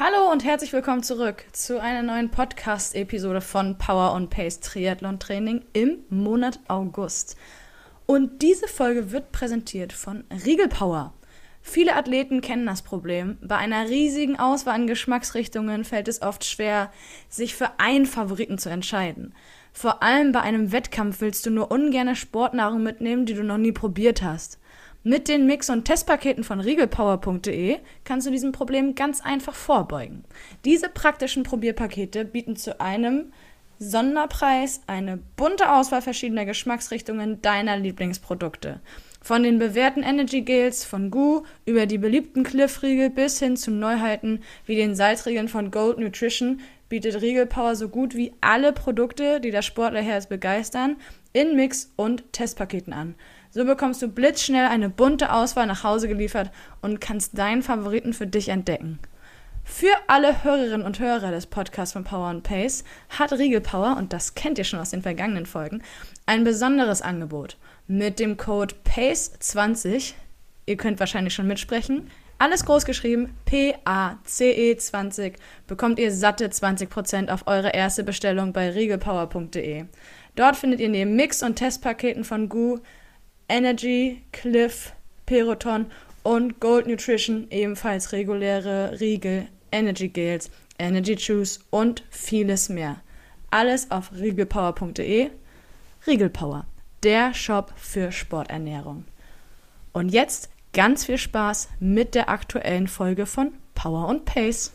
Hallo und herzlich willkommen zurück zu einer neuen Podcast-Episode von Power on Pace Triathlon Training im Monat August. Und diese Folge wird präsentiert von Riegel Power. Viele Athleten kennen das Problem. Bei einer riesigen Auswahl an Geschmacksrichtungen fällt es oft schwer, sich für einen Favoriten zu entscheiden. Vor allem bei einem Wettkampf willst du nur ungerne Sportnahrung mitnehmen, die du noch nie probiert hast. Mit den Mix- und Testpaketen von riegelpower.de kannst du diesem Problem ganz einfach vorbeugen. Diese praktischen Probierpakete bieten zu einem Sonderpreis eine bunte Auswahl verschiedener Geschmacksrichtungen deiner Lieblingsprodukte. Von den bewährten Energy Gels von Goo über die beliebten Cliff-Riegel bis hin zu Neuheiten wie den Salzriegeln von Gold Nutrition bietet Riegel Power so gut wie alle Produkte, die das Sportlerherz begeistern, in Mix- und Testpaketen an. So bekommst du blitzschnell eine bunte Auswahl nach Hause geliefert und kannst deinen Favoriten für dich entdecken. Für alle Hörerinnen und Hörer des Podcasts von Power and Pace hat Riegel Power, und das kennt ihr schon aus den vergangenen Folgen, ein besonderes Angebot. Mit dem Code PACE20, ihr könnt wahrscheinlich schon mitsprechen, alles groß geschrieben, P-A-C-E 20, bekommt ihr satte 20% auf eure erste Bestellung bei riegelpower.de. Dort findet ihr neben Mix- und Testpaketen von Goo, Energy, Cliff, Peroton und Gold Nutrition ebenfalls reguläre Riegel, Energy Gels, Energy Juice und vieles mehr. Alles auf riegelpower.de. Riegelpower, der Shop für Sporternährung. Und jetzt ganz viel Spaß mit der aktuellen Folge von Power und Pace.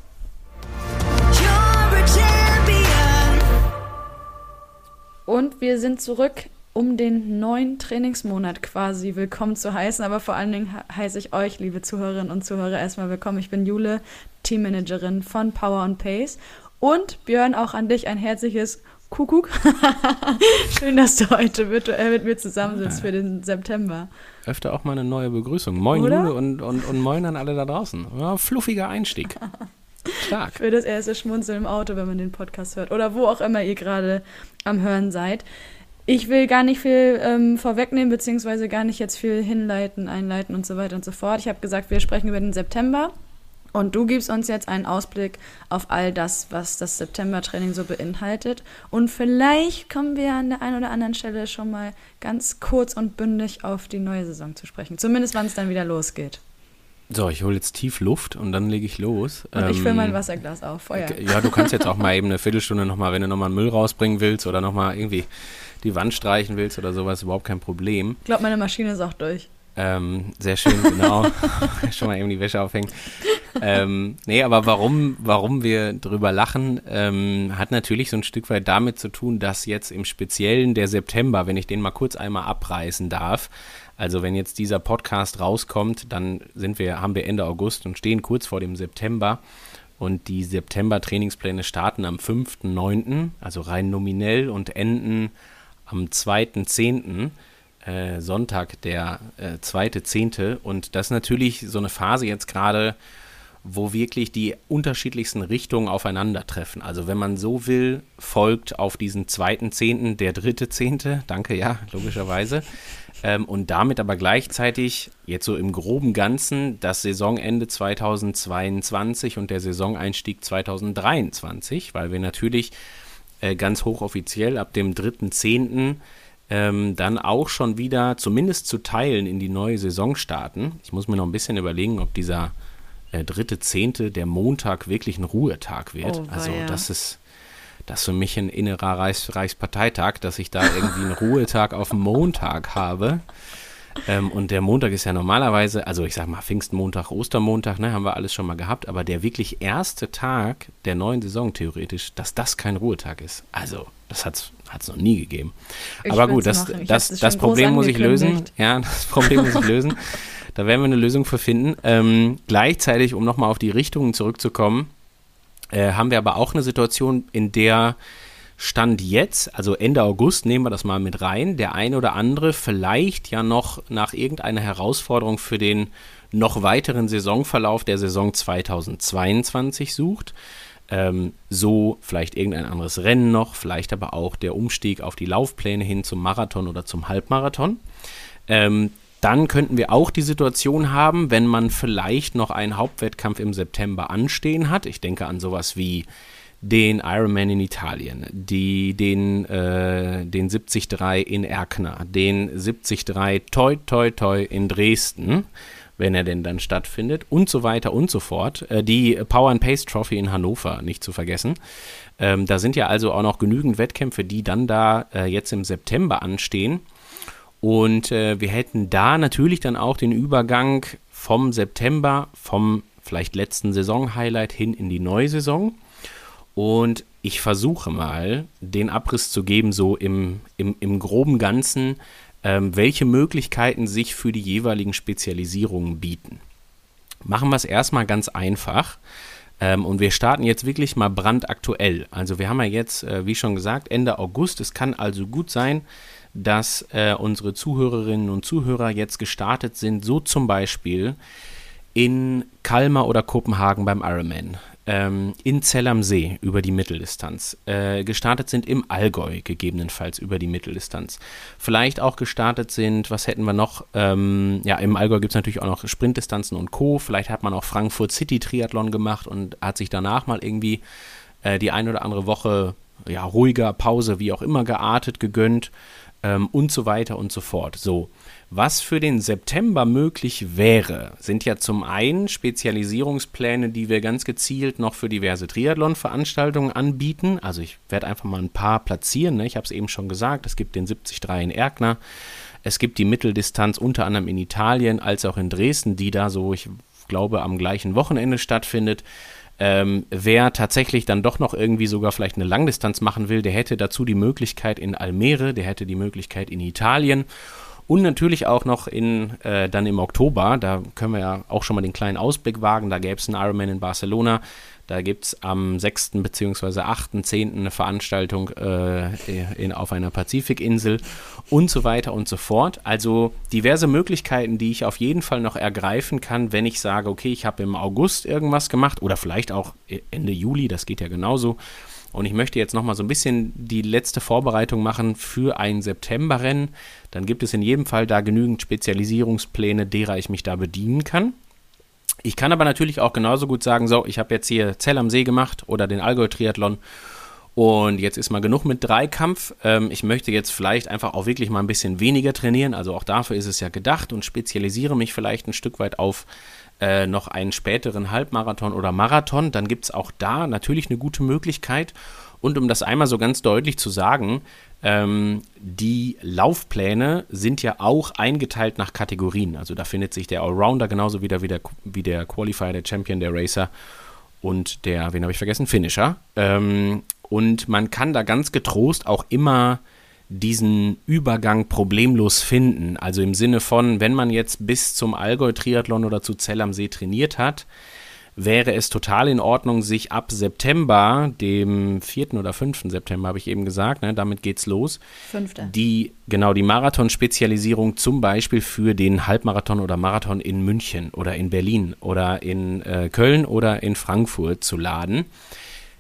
Und wir sind zurück, um den neuen Trainingsmonat quasi willkommen zu heißen. Aber vor allen Dingen he- heiße ich euch, liebe Zuhörerinnen und Zuhörer, erstmal willkommen. Ich bin Jule, Teammanagerin von Power and Pace. Und Björn, auch an dich ein herzliches Kuckuck. Schön, dass du heute virtuell mit mir zusammensitzt für den September. Öfter auch mal eine neue Begrüßung. Moin Oder? Jule und, und, und moin an alle da draußen. Ja, fluffiger Einstieg. Stark. Für das erste Schmunzeln im Auto, wenn man den Podcast hört. Oder wo auch immer ihr gerade am Hören seid. Ich will gar nicht viel ähm, vorwegnehmen, beziehungsweise gar nicht jetzt viel hinleiten, einleiten und so weiter und so fort. Ich habe gesagt, wir sprechen über den September. Und du gibst uns jetzt einen Ausblick auf all das, was das September-Training so beinhaltet. Und vielleicht kommen wir an der einen oder anderen Stelle schon mal ganz kurz und bündig auf die neue Saison zu sprechen. Zumindest wann es dann wieder losgeht. So, ich hole jetzt tief Luft und dann lege ich los. Und ich fülle Ähm, mein Wasserglas auf. Feuer. Ja, du kannst jetzt auch mal eben eine Viertelstunde nochmal, wenn du nochmal Müll rausbringen willst oder nochmal irgendwie die Wand streichen willst oder sowas, überhaupt kein Problem. Ich glaube, meine Maschine ist auch durch. Ähm, sehr schön, genau. Schon mal eben die Wäsche aufhängen. ähm, nee, aber warum, warum wir drüber lachen, ähm, hat natürlich so ein Stück weit damit zu tun, dass jetzt im Speziellen der September, wenn ich den mal kurz einmal abreißen darf, also wenn jetzt dieser Podcast rauskommt, dann sind wir, haben wir Ende August und stehen kurz vor dem September. Und die September-Trainingspläne starten am 5.9., also rein nominell, und enden am 2.10., äh, Sonntag, der äh, 2.10. Und das ist natürlich so eine Phase jetzt gerade, wo wirklich die unterschiedlichsten Richtungen aufeinandertreffen. Also wenn man so will, folgt auf diesen 2.10. der 3.10., danke, ja, logischerweise. Ähm, und damit aber gleichzeitig jetzt so im groben Ganzen das Saisonende 2022 und der Saisoneinstieg 2023, weil wir natürlich äh, ganz hochoffiziell ab dem 3.10. Ähm, dann auch schon wieder zumindest zu Teilen in die neue Saison starten. Ich muss mir noch ein bisschen überlegen, ob dieser äh, dritte Zehnte der Montag wirklich ein Ruhetag wird. Oh, also das ist das ist für mich ein innerer Reichs Reichsparteitag, dass ich da irgendwie einen Ruhetag auf Montag habe. Ähm, und der Montag ist ja normalerweise, also ich sag mal Pfingstmontag, Ostermontag, ne, haben wir alles schon mal gehabt, aber der wirklich erste Tag der neuen Saison theoretisch, dass das kein Ruhetag ist. Also, das hat es noch nie gegeben. Ich aber gut, das, das, das Problem muss ich lösen. Ja, das Problem muss ich lösen. Da werden wir eine Lösung für finden. Ähm, gleichzeitig, um nochmal auf die Richtungen zurückzukommen, äh, haben wir aber auch eine Situation, in der Stand jetzt, also Ende August, nehmen wir das mal mit rein, der eine oder andere vielleicht ja noch nach irgendeiner Herausforderung für den noch weiteren Saisonverlauf der Saison 2022 sucht. Ähm, so vielleicht irgendein anderes Rennen noch, vielleicht aber auch der Umstieg auf die Laufpläne hin zum Marathon oder zum Halbmarathon. Ähm, dann könnten wir auch die Situation haben, wenn man vielleicht noch einen Hauptwettkampf im September anstehen hat. Ich denke an sowas wie den Ironman in Italien, die, den, äh, den 73 in Erkner, den 73 Toi Toi Toi in Dresden, wenn er denn dann stattfindet und so weiter und so fort. Äh, die Power and Pace Trophy in Hannover nicht zu vergessen. Ähm, da sind ja also auch noch genügend Wettkämpfe, die dann da äh, jetzt im September anstehen. Und äh, wir hätten da natürlich dann auch den Übergang vom September, vom vielleicht letzten Saison-Highlight hin in die neue Saison. Und ich versuche mal, den Abriss zu geben, so im, im, im groben Ganzen, ähm, welche Möglichkeiten sich für die jeweiligen Spezialisierungen bieten. Machen wir es erstmal ganz einfach. Ähm, und wir starten jetzt wirklich mal brandaktuell. Also wir haben ja jetzt, äh, wie schon gesagt, Ende August. Es kann also gut sein, dass äh, unsere Zuhörerinnen und Zuhörer jetzt gestartet sind, so zum Beispiel in Kalmar oder Kopenhagen beim Ironman, ähm, in Zell am See über die Mitteldistanz, äh, gestartet sind im Allgäu gegebenenfalls über die Mitteldistanz, vielleicht auch gestartet sind, was hätten wir noch, ähm, ja im Allgäu gibt es natürlich auch noch Sprintdistanzen und Co., vielleicht hat man auch Frankfurt City Triathlon gemacht und hat sich danach mal irgendwie äh, die ein oder andere Woche ja, ruhiger, Pause, wie auch immer geartet, gegönnt ähm, und so weiter und so fort. So, was für den September möglich wäre, sind ja zum einen Spezialisierungspläne, die wir ganz gezielt noch für diverse Triathlon-Veranstaltungen anbieten. Also ich werde einfach mal ein paar platzieren. Ne? Ich habe es eben schon gesagt, es gibt den 73 in Erkner. Es gibt die Mitteldistanz unter anderem in Italien als auch in Dresden, die da so, ich glaube, am gleichen Wochenende stattfindet. Ähm, wer tatsächlich dann doch noch irgendwie sogar vielleicht eine Langdistanz machen will, der hätte dazu die Möglichkeit in Almere, der hätte die Möglichkeit in Italien und natürlich auch noch in äh, dann im Oktober, da können wir ja auch schon mal den kleinen Ausblick wagen, da gäbe es einen Ironman in Barcelona, da gibt es am 6. bzw. 8., 10. eine Veranstaltung äh, in, auf einer Pazifikinsel und so weiter und so fort. Also diverse Möglichkeiten, die ich auf jeden Fall noch ergreifen kann, wenn ich sage, okay, ich habe im August irgendwas gemacht oder vielleicht auch Ende Juli, das geht ja genauso. Und ich möchte jetzt nochmal so ein bisschen die letzte Vorbereitung machen für ein Septemberrennen. Dann gibt es in jedem Fall da genügend Spezialisierungspläne, derer ich mich da bedienen kann. Ich kann aber natürlich auch genauso gut sagen, so, ich habe jetzt hier Zell am See gemacht oder den Allgäu-Triathlon und jetzt ist mal genug mit Dreikampf. Ähm, ich möchte jetzt vielleicht einfach auch wirklich mal ein bisschen weniger trainieren, also auch dafür ist es ja gedacht und spezialisiere mich vielleicht ein Stück weit auf äh, noch einen späteren Halbmarathon oder Marathon. Dann gibt es auch da natürlich eine gute Möglichkeit. Und um das einmal so ganz deutlich zu sagen, ähm, die Laufpläne sind ja auch eingeteilt nach Kategorien. Also da findet sich der Allrounder genauso wieder wie der, wie der Qualifier, der Champion, der Racer und der, wen habe ich vergessen, Finisher. Ähm, und man kann da ganz getrost auch immer diesen Übergang problemlos finden. Also im Sinne von, wenn man jetzt bis zum Allgäu-Triathlon oder zu Zell am See trainiert hat, wäre es total in Ordnung, sich ab September, dem 4. oder 5. September habe ich eben gesagt, ne, damit geht's los, Fünfte. die, genau, die Marathonspezialisierung zum Beispiel für den Halbmarathon oder Marathon in München oder in Berlin oder in äh, Köln oder in Frankfurt zu laden.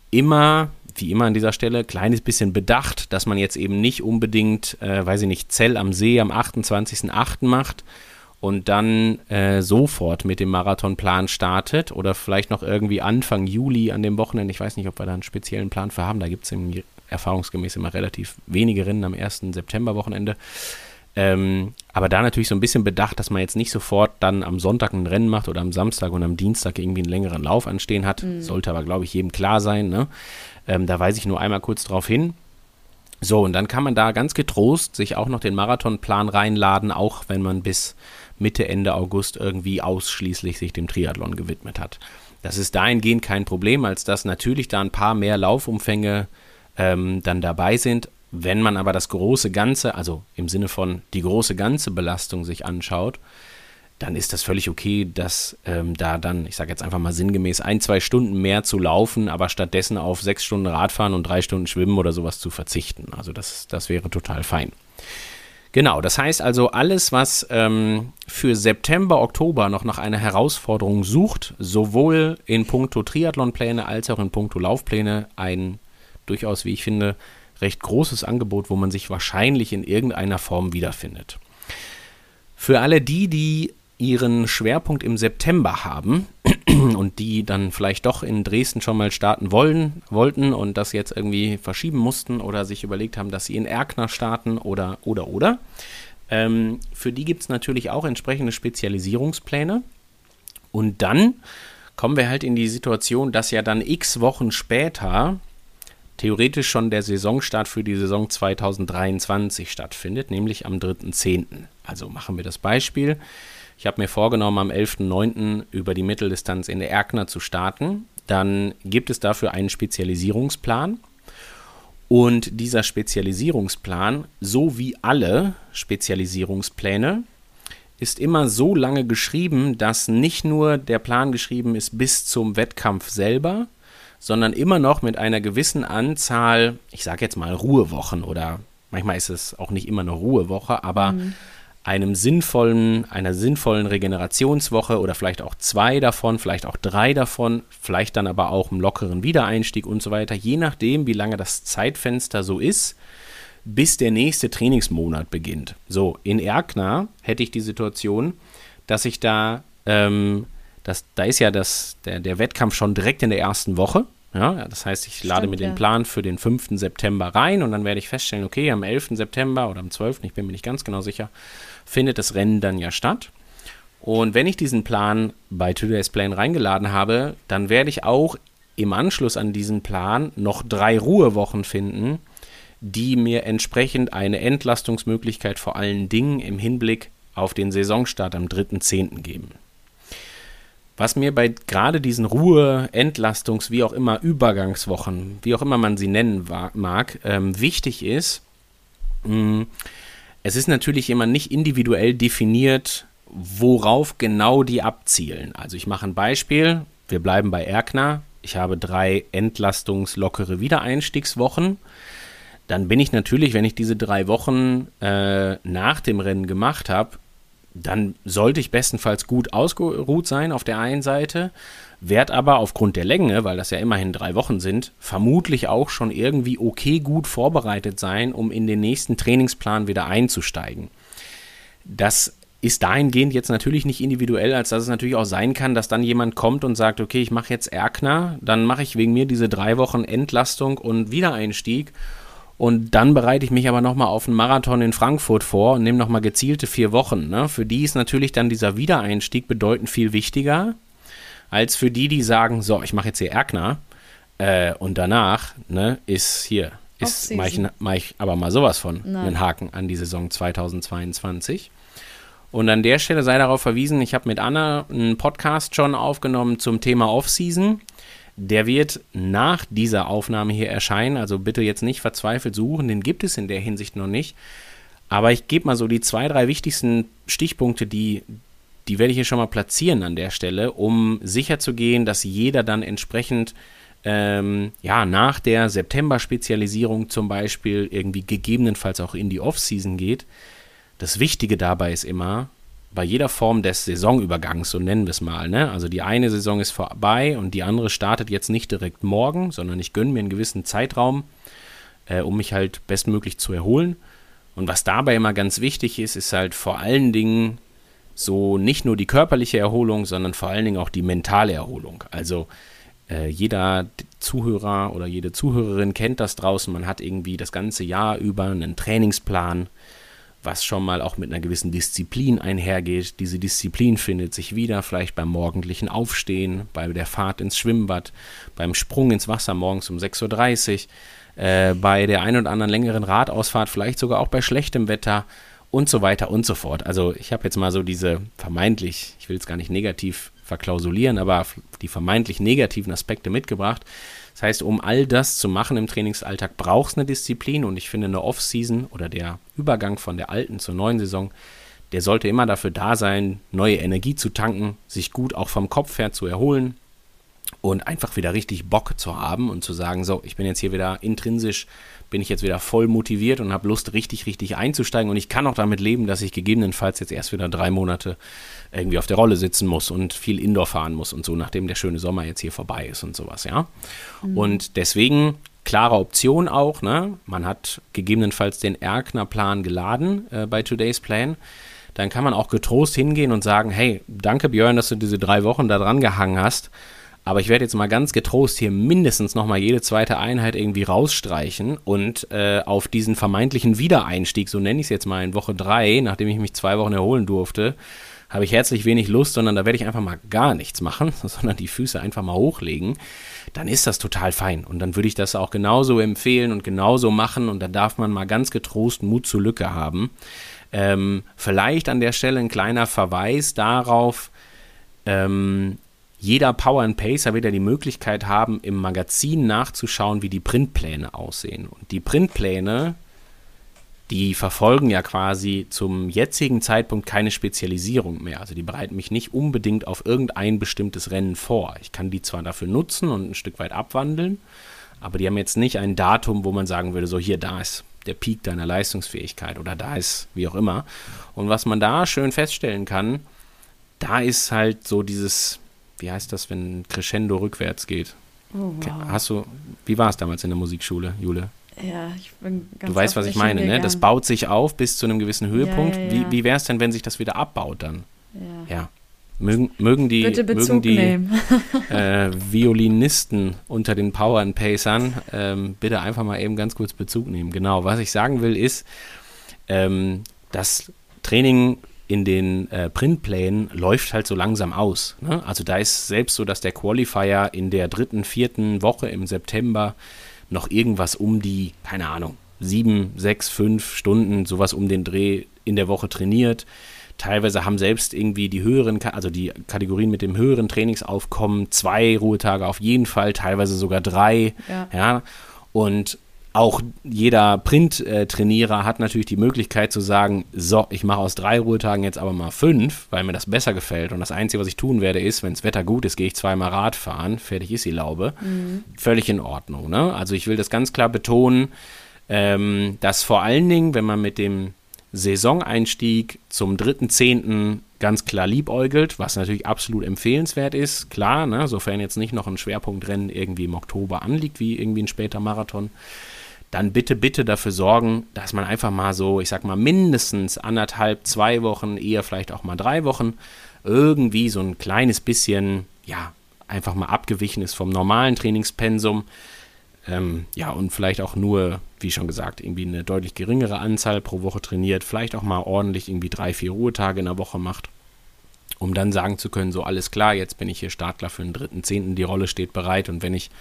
Immer, wie immer an dieser Stelle, kleines bisschen bedacht, dass man jetzt eben nicht unbedingt, äh, weiß ich nicht, Zell am See am 28.08. macht und dann äh, sofort mit dem Marathonplan startet oder vielleicht noch irgendwie Anfang Juli an dem Wochenende. Ich weiß nicht, ob wir da einen speziellen Plan für haben. Da gibt es erfahrungsgemäß immer relativ wenige Rennen am 1. September-Wochenende. Ähm, aber da natürlich so ein bisschen bedacht, dass man jetzt nicht sofort dann am Sonntag ein Rennen macht oder am Samstag und am Dienstag irgendwie einen längeren Lauf anstehen hat. Sollte aber, glaube ich, jedem klar sein. Ne? Ähm, da weise ich nur einmal kurz drauf hin. So, und dann kann man da ganz getrost sich auch noch den Marathonplan reinladen, auch wenn man bis Mitte, Ende August irgendwie ausschließlich sich dem Triathlon gewidmet hat. Das ist dahingehend kein Problem, als dass natürlich da ein paar mehr Laufumfänge ähm, dann dabei sind. Wenn man aber das große Ganze, also im Sinne von die große ganze Belastung sich anschaut, dann ist das völlig okay, dass ähm, da dann, ich sage jetzt einfach mal sinngemäß, ein, zwei Stunden mehr zu laufen, aber stattdessen auf sechs Stunden Radfahren und drei Stunden Schwimmen oder sowas zu verzichten. Also das, das wäre total fein. Genau, das heißt also, alles, was ähm, für September, Oktober noch nach einer Herausforderung sucht, sowohl in puncto Triathlonpläne als auch in puncto Laufpläne, ein durchaus, wie ich finde, recht großes Angebot, wo man sich wahrscheinlich in irgendeiner Form wiederfindet. Für alle die, die ihren Schwerpunkt im September haben und die dann vielleicht doch in Dresden schon mal starten wollen, wollten und das jetzt irgendwie verschieben mussten oder sich überlegt haben, dass sie in Erkner starten oder, oder, oder. Ähm, für die gibt es natürlich auch entsprechende Spezialisierungspläne. Und dann kommen wir halt in die Situation, dass ja dann x Wochen später theoretisch schon der Saisonstart für die Saison 2023 stattfindet, nämlich am 3.10. Also machen wir das Beispiel. Ich habe mir vorgenommen, am 11.09. über die Mitteldistanz in der Erkner zu starten. Dann gibt es dafür einen Spezialisierungsplan. Und dieser Spezialisierungsplan, so wie alle Spezialisierungspläne, ist immer so lange geschrieben, dass nicht nur der Plan geschrieben ist bis zum Wettkampf selber, sondern immer noch mit einer gewissen Anzahl, ich sage jetzt mal Ruhewochen oder manchmal ist es auch nicht immer eine Ruhewoche, aber mhm einem sinnvollen, einer sinnvollen Regenerationswoche oder vielleicht auch zwei davon, vielleicht auch drei davon, vielleicht dann aber auch einem lockeren Wiedereinstieg und so weiter, je nachdem, wie lange das Zeitfenster so ist, bis der nächste Trainingsmonat beginnt. So, in Erkner hätte ich die Situation, dass ich da, ähm, das, da ist ja das, der, der Wettkampf schon direkt in der ersten Woche. Ja, das heißt, ich lade mir den ja. Plan für den 5. September rein und dann werde ich feststellen, okay, am 11. September oder am 12., ich bin mir nicht ganz genau sicher, findet das Rennen dann ja statt. Und wenn ich diesen Plan bei Today's Plan reingeladen habe, dann werde ich auch im Anschluss an diesen Plan noch drei Ruhewochen finden, die mir entsprechend eine Entlastungsmöglichkeit vor allen Dingen im Hinblick auf den Saisonstart am 3.10. geben. Was mir bei gerade diesen Ruhe-, Entlastungs-, wie auch immer, Übergangswochen, wie auch immer man sie nennen mag, ähm, wichtig ist, mh, es ist natürlich immer nicht individuell definiert, worauf genau die abzielen. Also ich mache ein Beispiel, wir bleiben bei Erkner, ich habe drei entlastungslockere Wiedereinstiegswochen. Dann bin ich natürlich, wenn ich diese drei Wochen äh, nach dem Rennen gemacht habe, dann sollte ich bestenfalls gut ausgeruht sein auf der einen Seite, werde aber aufgrund der Länge, weil das ja immerhin drei Wochen sind, vermutlich auch schon irgendwie okay gut vorbereitet sein, um in den nächsten Trainingsplan wieder einzusteigen. Das ist dahingehend jetzt natürlich nicht individuell, als dass es natürlich auch sein kann, dass dann jemand kommt und sagt, okay, ich mache jetzt Erkner, dann mache ich wegen mir diese drei Wochen Entlastung und Wiedereinstieg und dann bereite ich mich aber nochmal auf einen Marathon in Frankfurt vor und nehme nochmal gezielte vier Wochen. Ne? Für die ist natürlich dann dieser Wiedereinstieg bedeutend viel wichtiger, als für die, die sagen, so, ich mache jetzt hier Erkner äh, und danach ne, ist hier, ist mache ich, mach ich aber mal sowas von Nein. einen Haken an die Saison 2022. Und an der Stelle sei darauf verwiesen, ich habe mit Anna einen Podcast schon aufgenommen zum Thema Offseason. Der wird nach dieser Aufnahme hier erscheinen, also bitte jetzt nicht verzweifelt suchen, den gibt es in der Hinsicht noch nicht. Aber ich gebe mal so die zwei, drei wichtigsten Stichpunkte, die, die werde ich hier schon mal platzieren an der Stelle, um sicherzugehen, dass jeder dann entsprechend ähm, ja, nach der September-Spezialisierung zum Beispiel irgendwie gegebenenfalls auch in die Off-Season geht. Das Wichtige dabei ist immer, bei jeder Form des Saisonübergangs, so nennen wir es mal. Ne? Also die eine Saison ist vorbei und die andere startet jetzt nicht direkt morgen, sondern ich gönne mir einen gewissen Zeitraum, äh, um mich halt bestmöglich zu erholen. Und was dabei immer ganz wichtig ist, ist halt vor allen Dingen so nicht nur die körperliche Erholung, sondern vor allen Dingen auch die mentale Erholung. Also äh, jeder Zuhörer oder jede Zuhörerin kennt das draußen. Man hat irgendwie das ganze Jahr über einen Trainingsplan was schon mal auch mit einer gewissen Disziplin einhergeht. Diese Disziplin findet sich wieder, vielleicht beim morgendlichen Aufstehen, bei der Fahrt ins Schwimmbad, beim Sprung ins Wasser morgens um 6.30 Uhr, äh, bei der ein oder anderen längeren Radausfahrt, vielleicht sogar auch bei schlechtem Wetter und so weiter und so fort. Also ich habe jetzt mal so diese vermeintlich, ich will es gar nicht negativ verklausulieren, aber die vermeintlich negativen Aspekte mitgebracht. Das heißt, um all das zu machen im Trainingsalltag, braucht es eine Disziplin. Und ich finde, eine Off-Season oder der Übergang von der alten zur neuen Saison, der sollte immer dafür da sein, neue Energie zu tanken, sich gut auch vom Kopf her zu erholen und einfach wieder richtig Bock zu haben und zu sagen, so, ich bin jetzt hier wieder intrinsisch bin ich jetzt wieder voll motiviert und habe Lust, richtig, richtig einzusteigen. Und ich kann auch damit leben, dass ich gegebenenfalls jetzt erst wieder drei Monate irgendwie auf der Rolle sitzen muss und viel Indoor fahren muss und so, nachdem der schöne Sommer jetzt hier vorbei ist und sowas, ja. Mhm. Und deswegen klare Option auch, ne? Man hat gegebenenfalls den Erkner-Plan geladen äh, bei Today's Plan. Dann kann man auch getrost hingehen und sagen, hey, danke Björn, dass du diese drei Wochen da dran gehangen hast. Aber ich werde jetzt mal ganz getrost hier mindestens nochmal jede zweite Einheit irgendwie rausstreichen und äh, auf diesen vermeintlichen Wiedereinstieg, so nenne ich es jetzt mal in Woche drei, nachdem ich mich zwei Wochen erholen durfte, habe ich herzlich wenig Lust, sondern da werde ich einfach mal gar nichts machen, sondern die Füße einfach mal hochlegen. Dann ist das total fein. Und dann würde ich das auch genauso empfehlen und genauso machen. Und da darf man mal ganz getrost Mut zur Lücke haben. Ähm, vielleicht an der Stelle ein kleiner Verweis darauf, ähm, jeder Power and Pacer wird ja die Möglichkeit haben, im Magazin nachzuschauen, wie die Printpläne aussehen. Und die Printpläne, die verfolgen ja quasi zum jetzigen Zeitpunkt keine Spezialisierung mehr. Also die bereiten mich nicht unbedingt auf irgendein bestimmtes Rennen vor. Ich kann die zwar dafür nutzen und ein Stück weit abwandeln, aber die haben jetzt nicht ein Datum, wo man sagen würde, so hier, da ist der Peak deiner Leistungsfähigkeit oder da ist wie auch immer. Und was man da schön feststellen kann, da ist halt so dieses wie heißt das, wenn Crescendo rückwärts geht? Oh, wow. Hast du, wie war es damals in der Musikschule, Jule? Ja, ich bin ganz Du weißt, was ich meine, ne? Das baut sich auf bis zu einem gewissen Höhepunkt. Ja, ja, ja. Wie, wie wäre es denn, wenn sich das wieder abbaut dann? Ja. Mögen, mögen die, mögen die äh, Violinisten unter den Power and Pacern ähm, bitte einfach mal eben ganz kurz Bezug nehmen. Genau, was ich sagen will ist, ähm, das Training in den äh, Printplänen läuft halt so langsam aus. Ne? Also da ist selbst so, dass der Qualifier in der dritten, vierten Woche im September noch irgendwas um die, keine Ahnung, sieben, sechs, fünf Stunden, sowas um den Dreh in der Woche trainiert. Teilweise haben selbst irgendwie die höheren, also die Kategorien mit dem höheren Trainingsaufkommen zwei Ruhetage auf jeden Fall, teilweise sogar drei. Ja. ja. Und auch jeder Print-Trainierer hat natürlich die Möglichkeit zu sagen, so, ich mache aus drei Ruhetagen jetzt aber mal fünf, weil mir das besser gefällt. Und das Einzige, was ich tun werde, ist, wenn das Wetter gut ist, gehe ich zweimal Rad fahren. Fertig ist die Laube. Mhm. Völlig in Ordnung. Ne? Also ich will das ganz klar betonen, ähm, dass vor allen Dingen, wenn man mit dem Saisoneinstieg zum 3.10. ganz klar liebäugelt, was natürlich absolut empfehlenswert ist, klar, ne, sofern jetzt nicht noch ein Schwerpunktrennen irgendwie im Oktober anliegt, wie irgendwie ein später Marathon, dann bitte, bitte dafür sorgen, dass man einfach mal so, ich sag mal, mindestens anderthalb, zwei Wochen, eher vielleicht auch mal drei Wochen, irgendwie so ein kleines bisschen, ja, einfach mal abgewichen ist vom normalen Trainingspensum. Ähm, ja, und vielleicht auch nur, wie schon gesagt, irgendwie eine deutlich geringere Anzahl pro Woche trainiert, vielleicht auch mal ordentlich irgendwie drei, vier Ruhetage in der Woche macht, um dann sagen zu können, so alles klar, jetzt bin ich hier Startler für den dritten, zehnten, die Rolle steht bereit und wenn ich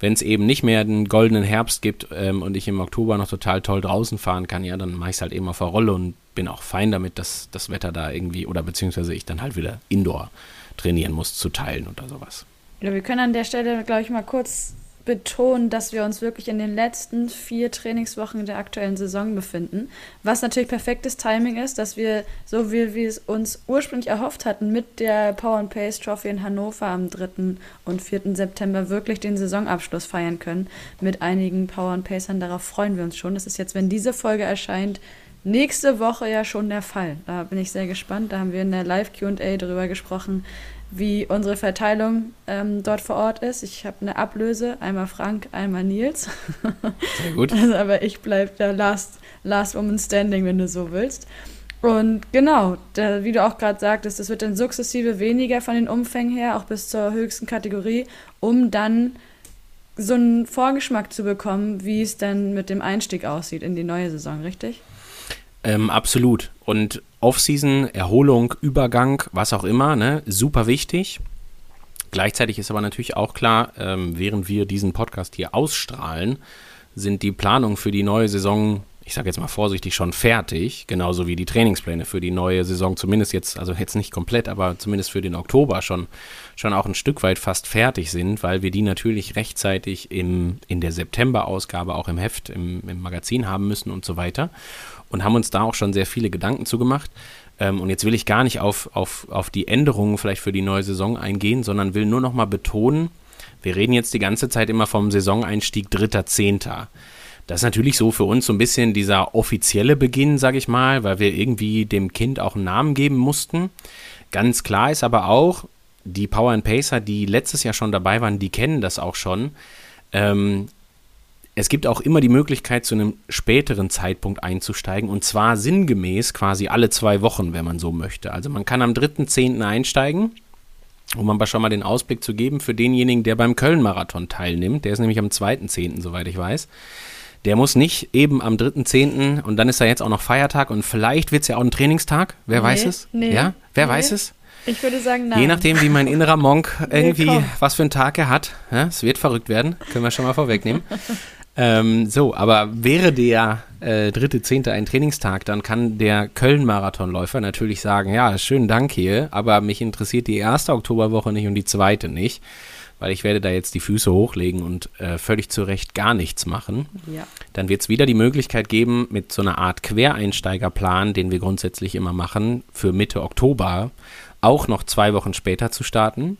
wenn es eben nicht mehr den goldenen Herbst gibt ähm, und ich im Oktober noch total toll draußen fahren kann, ja, dann mache ich es halt eben auf der Rolle und bin auch fein damit, dass das Wetter da irgendwie oder beziehungsweise ich dann halt wieder Indoor trainieren muss, zu teilen oder sowas. Ja, wir können an der Stelle, glaube ich, mal kurz betonen, dass wir uns wirklich in den letzten vier Trainingswochen der aktuellen Saison befinden. Was natürlich perfektes Timing ist, dass wir, so wie wir es uns ursprünglich erhofft hatten, mit der Power and Pace Trophy in Hannover am 3. und 4. September wirklich den Saisonabschluss feiern können. Mit einigen Power and Pacern. Darauf freuen wir uns schon. Das ist jetzt, wenn diese Folge erscheint, nächste Woche ja schon der Fall. Da bin ich sehr gespannt. Da haben wir in der Live-QA darüber gesprochen, wie unsere Verteilung ähm, dort vor Ort ist. Ich habe eine Ablöse, einmal Frank, einmal Nils. Sehr gut. Also, aber ich bleibe der Last, Last Woman Standing, wenn du so willst. Und genau, da, wie du auch gerade sagtest, es wird dann sukzessive weniger von den Umfängen her, auch bis zur höchsten Kategorie, um dann so einen Vorgeschmack zu bekommen, wie es dann mit dem Einstieg aussieht in die neue Saison, richtig? Ähm, absolut. Und Offseason, Erholung, Übergang, was auch immer, ne, super wichtig. Gleichzeitig ist aber natürlich auch klar, ähm, während wir diesen Podcast hier ausstrahlen, sind die Planungen für die neue Saison, ich sage jetzt mal vorsichtig, schon fertig. Genauso wie die Trainingspläne für die neue Saison, zumindest jetzt, also jetzt nicht komplett, aber zumindest für den Oktober schon, schon auch ein Stück weit fast fertig sind, weil wir die natürlich rechtzeitig im, in der September-Ausgabe auch im Heft, im, im Magazin haben müssen und so weiter. Und haben uns da auch schon sehr viele Gedanken zugemacht. Ähm, und jetzt will ich gar nicht auf, auf, auf die Änderungen vielleicht für die neue Saison eingehen, sondern will nur noch mal betonen, wir reden jetzt die ganze Zeit immer vom Saisoneinstieg 3.10. Das ist natürlich so für uns so ein bisschen dieser offizielle Beginn, sage ich mal, weil wir irgendwie dem Kind auch einen Namen geben mussten. Ganz klar ist aber auch, die Power and Pacer, die letztes Jahr schon dabei waren, die kennen das auch schon. Ähm, es gibt auch immer die Möglichkeit, zu einem späteren Zeitpunkt einzusteigen und zwar sinngemäß quasi alle zwei Wochen, wenn man so möchte. Also man kann am 3.10. einsteigen, um aber schon mal den Ausblick zu geben für denjenigen, der beim Köln-Marathon teilnimmt. Der ist nämlich am 2.10., soweit ich weiß. Der muss nicht eben am 3.10. und dann ist da jetzt auch noch Feiertag und vielleicht wird es ja auch ein Trainingstag. Wer Nee, weiß es? nee, ja, wer nee. weiß es? Ich würde sagen, nein. Je nachdem, wie mein innerer Monk irgendwie, komm. was für einen Tag er hat. Ja, es wird verrückt werden, können wir schon mal vorwegnehmen. Ähm, so, aber wäre der äh, dritte, zehnte ein Trainingstag, dann kann der Köln-Marathonläufer natürlich sagen, ja, schönen Dank hier, aber mich interessiert die erste Oktoberwoche nicht und die zweite nicht, weil ich werde da jetzt die Füße hochlegen und äh, völlig zu Recht gar nichts machen Ja. dann wird es wieder die Möglichkeit geben, mit so einer Art Quereinsteigerplan, den wir grundsätzlich immer machen, für Mitte Oktober auch noch zwei Wochen später zu starten.